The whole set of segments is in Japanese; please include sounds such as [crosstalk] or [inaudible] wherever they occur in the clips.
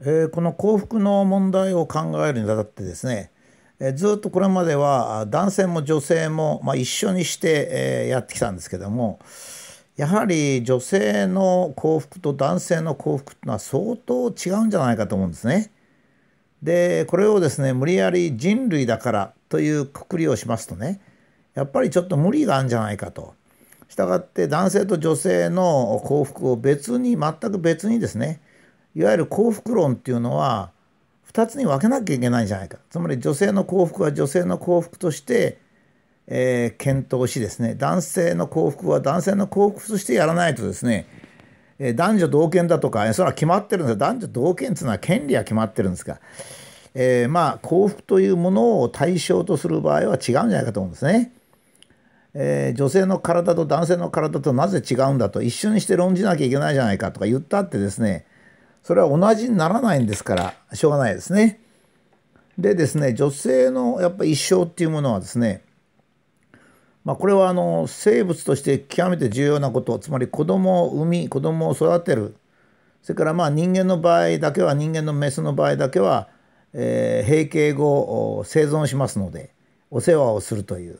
えーこの幸福の問題を考えるにあたってですね、えーずっとこれまでは男性も女性も、まあ、一緒にして、えーやってきたんですけどもやはり女性の幸福と男性の幸福っていうのは相当違うんじゃないかと思うんですね。でこれをですね無理やり人類だからというくくりをしますとねやっぱりちょっと無理があるんじゃないかと。したがって男性と女性の幸福を別に全く別にですねいわゆる幸福論っていうのは2つに分けなきゃいけないんじゃないか。つまり女性の幸福は女性の幸福として、えー検討しですね。男性の幸福は男性の幸福としてやらないとですね、えー男女同権だとかえそれは決まってるんですよ。男女同権っていうのは権利は決まってるんですが、えーまあ幸福というものを対象とする場合は違うんじゃないかと思うんですね。え女性の体と男性の体となぜ違うんだと一緒にして論じなきゃいけないじゃないかとか言ったってですねそれは同じにならないんですからしょうがないですね。でですね女性のやっぱ一生っていうものはですねまあこれはあの生物として極めて重要なことつまり子供を産み子供を育てるそれからまあ人間の場合だけは人間のメスの場合だけは、えー閉経後生存しますのでお世話をするという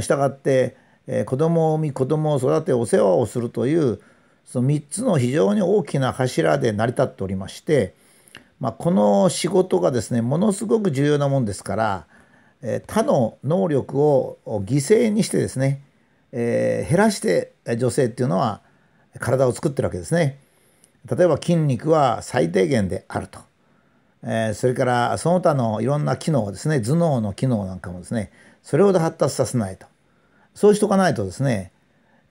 したがって、えー子供を産み子供を育てお世話をするというその3つの非常に大きな柱で成り立っておりまして、まあ、この仕事がですねものすごく重要なもんですから、え他の能力を犠牲にしてですね、えー減らして女性っていうのは体を作ってるわけですね。例えば筋肉は最低限であると。えーそれからその他のいろんな機能ですね頭脳の機能なんかもですねそれほど発達させないとそうしとかないとですね、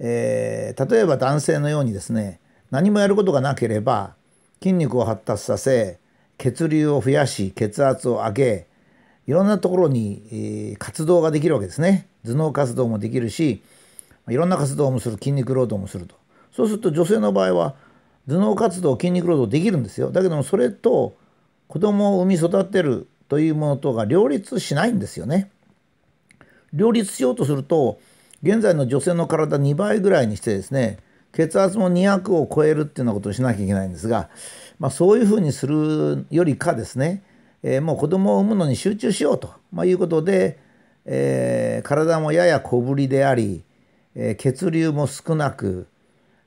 えー例えば男性のようにですね何もやることがなければ筋肉を発達させ血流を増やし血圧を上げいろんなところに、えー活動ができるわけですね。頭脳活動もできるしいろんな活動もする。筋肉労働もすると。そうすると女性の場合は頭脳活動筋肉労働できるんですよ。だけどもそれと子供を産み育てるというものとが両立しないんですよね。両立しようとすると現在の女性の体2倍ぐらいにしてですね血圧も200を超えるっていうようなことをしなきゃいけないんですが、まあ、そういうふうにするよりかですね、えーもう子供を産むのに集中しようと、まあ、いうことで、えー体もやや小ぶりであり、えー血流も少なく、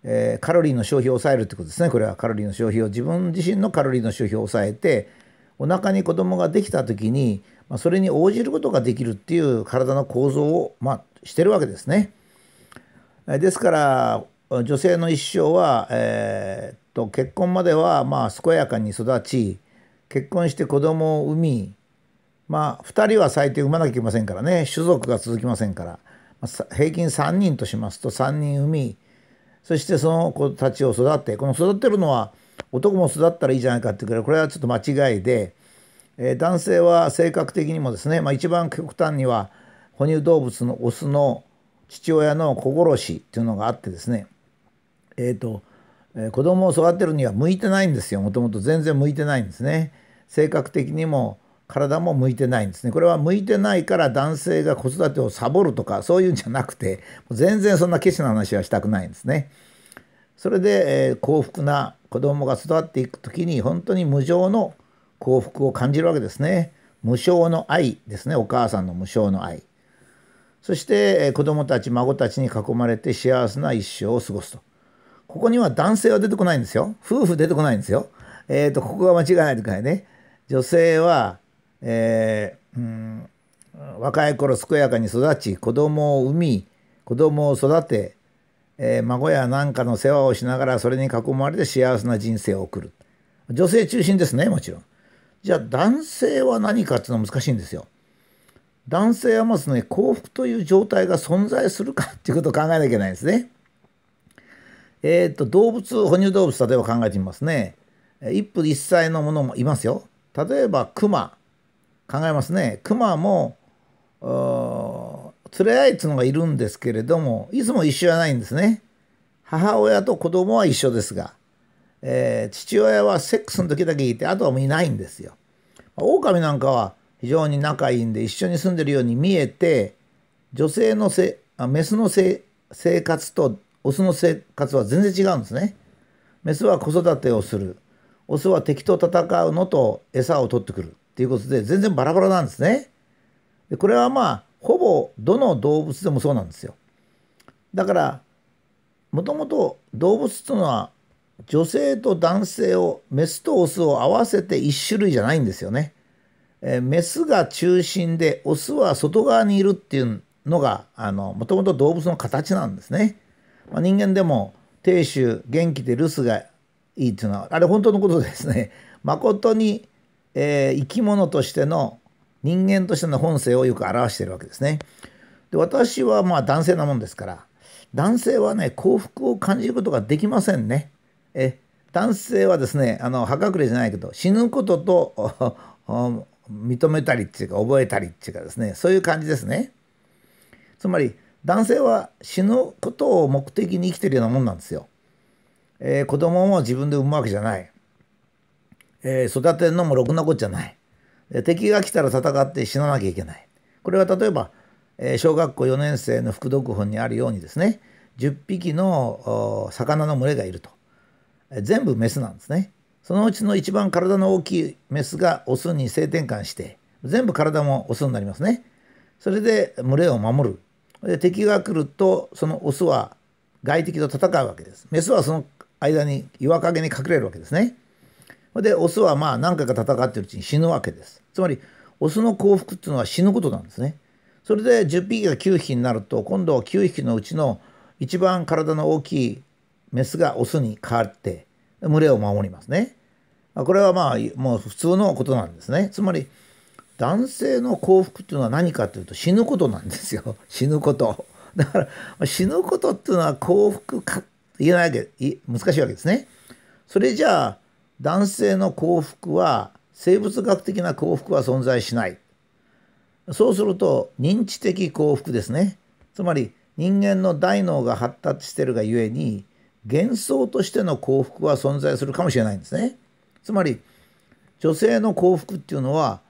えカロリーの消費を抑えるってことですね。これはカロリーの消費を自分自身のカロリーの消費を抑えてお腹に子供ができた時に、まあ、それに応じることができるっていう体の構造を、まあ、してるわけですね。ですから女性の一生は、えーっと結婚まではまあ健やかに育ち結婚して子供を産みまあ2人は最低産まなきゃいけませんからね種族が続きませんから、まあ平均3人としますと3人産みそしてその子たちを育てこの育てるのは男も育ったらいいじゃないかっていうからこれはちょっと間違いで、えー男性は性格的にもですね、まあ、一番極端には哺乳動物のオスの父親の子殺しっていうのがあってですねえーとえー子供を育てるには向いてないんですよ。もともと全然向いてないんですね。性格的にも体も向いてないんですね。これは向いてないから男性が子育てをサボるとかそういうんじゃなくてもう全然そんなケチな話はしたくないんですね。それで、えー幸福な子供が育っていく時に本当に無常の幸福を感じるわけですね。無償の愛ですね。お母さんの無償の愛。そしてえ子供たち孫たちに囲まれて幸せな一生を過ごすと。ここには男性は出てこないんですよ。夫婦出てこないんですよ。えっ、とここが間違いないとかね。女性は、えーうん若い頃健やかに育ち子供を産み子供を育て、えー孫や何かの世話をしながらそれに囲まれて幸せな人生を送る。女性中心ですねもちろん。じゃあ男性は何かっていうのは難しいんですよ。男性はまずね幸福という状態が存在するかっていうことを考えなきゃいけないんですね。えー、と動物哺乳動物例えば考えてみますね。一夫一妻のものもいますよ。例えばクマ考えますね。クマも連れ合いっていうのがいるんですけれどもいつも一緒じゃないんですね。母親と子供は一緒ですが、えー父親はセックスの時だけいてあとはもういないんですよ狼なんかは非常に仲いいんで一緒に住んでるように見えて女性のせあメスのせ生活とオスの生活は全然違うんですね。メスは子育てをするオスは敵と戦うのと餌を取ってくるっていうことで全然バラバラなんですね。でこれはまあほぼどの動物でもそうなんですよ。だからもともと動物というのは女性と男性をメスとオスを合わせて1種類じゃないんですよね。えー、メスが中心でオスは外側にいるっていうのがもともと動物の形なんですね。まあ、人間でも亭主元気で留守がいいっていうのはあれ本当のことですね。[laughs] 誠に、えー、生き物としての人間としての本性をよく表しているわけですね。で私はまあ男性なもんですから男性はね幸福を感じることができませんね。え男性はですねあの葉隠れじゃないけど死ぬことと [laughs] 認めたりっていうか覚えたりっていうかですねそういう感じですね。つまり男性は死ぬことを目的に生きてるようなもんなんですよ。えー、子供も自分で産むわけじゃない。えー、育てるのもろくなことじゃない。敵が来たら戦って死ななきゃいけない。これは例えば、えー、小学校4年生の副読本にあるようにですね10匹の魚の群れがいると。全部メスなんですね。そのうちの一番体の大きいメスがオスに性転換して全部体もオスになりますね。それで群れを守る。で敵が来るとそのオスは外敵と戦うわけです。メスはその間に岩陰に隠れるわけですね。でオスはまあ何回か戦ってるうちに死ぬわけです。つまりオスの幸福っていうのは死ぬことなんですね。それで10匹が9匹になると今度は9匹のうちの一番体の大きいメスがオスに変わって群れを守りますね。これはまあもう普通のことなんですね。つまり男性の幸福っていうのは何かというと死ぬことなんですよ。[laughs] 死ぬこと。だから死ぬことっていうのは幸福か言えないわけ難しいわけですね。それじゃあ男性の幸福は生物学的な幸福は存在しない。そうすると認知的幸福ですね。つまり人間の大脳が発達してるがゆえに幻想としての幸福は存在するかもしれないんですね。つまり女性の幸福っていうのは、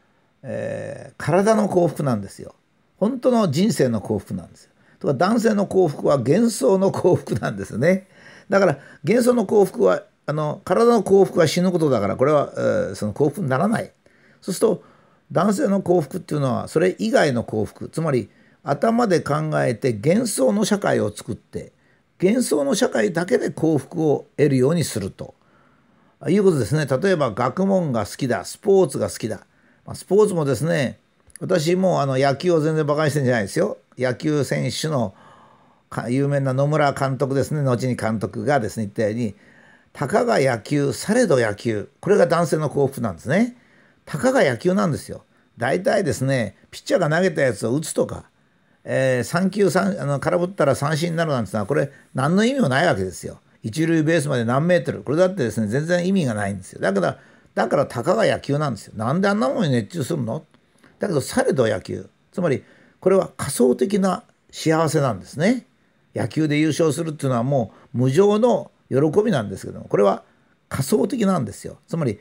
えー、体の幸福なんですよ。本当の人生の幸福なんですよ。とか男性の幸福は幻想の幸福なんですね。だから幻想の幸福はあの体の幸福は死ぬことだからこれは、えー、その幸福にならない。そうすると男性の幸福っていうのはそれ以外の幸福つまり頭で考えて幻想の社会を作って幻想の社会だけで幸福を得るようにすると。いうことですね。例えば学問が好きだ。スポーツが好きだ、ま、スポーツもですね私もあの野球を全然馬鹿にしてんじゃないですよ。野球選手の有名な野村監督ですね。後に監督がですね言ったようにたかが野球されど野球。これが男性の幸福なんですね。たかが野球なんですよ。大体ですねピッチャーが投げたやつを打つとかえー、3球3あの空振ったら三振になるなんてのはこれ何の意味もないわけですよ。一塁ベースまで何メートルこれだってですね全然意味がないんですよ。だからだからたかが野球なんですよ。なんであんなものに熱中するの？だけどされど野球つまりこれは仮想的な幸せなんですね。野球で優勝するっていうのはもう無常の喜びなんですけどもこれは仮想的なんですよ。つまり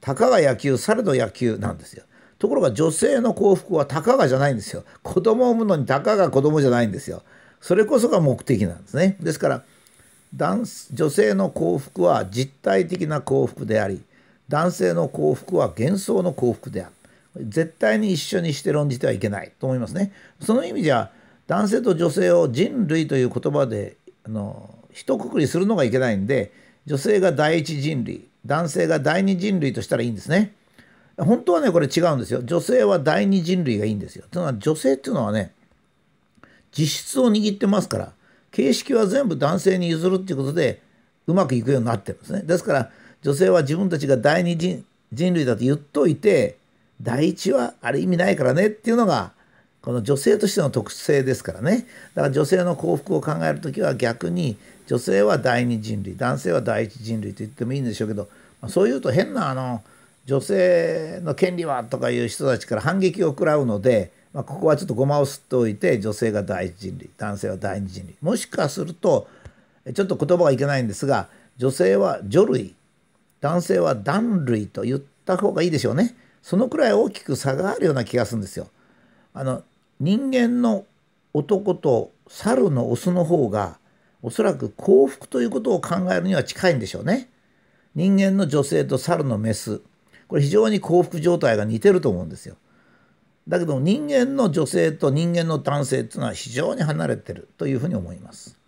たかが野球されど野球なんですよ。ところが女性の幸福はたかがじゃないんですよ。子供を産むのにたかが子供じゃないんですよ。それこそが目的なんですね。ですから男女性の幸福は実体的な幸福であり男性の幸福は幻想の幸福である。絶対に一緒にして論じてはいけないと思いますね。その意味じゃ男性と女性を人類という言葉であの一括りするのがいけないんで女性が第一人類男性が第二人類としたらいいんですね。本当はねこれ違うんですよ。女性は第二人類がいいんですよ。というのは女性っていうのはね実質を握ってますから形式は全部男性に譲るっていうことでうまくいくようになってるんですね。ですから女性は自分たちが第二人人類だと言っといて第一はあれ意味ないからねっていうのがこの女性としての特性ですからね。だから女性の幸福を考える時は逆に女性は第二人類男性は第一人類と言ってもいいんでしょうけどそういうと変なあの女性の権利はとかいう人たちから反撃を食らうので、まあ、ここはちょっとごまをすっておいて女性が第一人類男性は第二人類もしかするとちょっと言葉がいけないんですが女性は女類男性は男類と言った方がいいでしょうねそのくらい大きく差があるような気がするんですよ。あの人間の男と猿のオスの方がおそらく幸福ということを考えるには近いんでしょうね。人間の女性と猿のメスこれ非常に幸福状態が似てると思うんですよ。だけど人間の女性と人間の男性っていうのは非常に離れてるというふうに思います。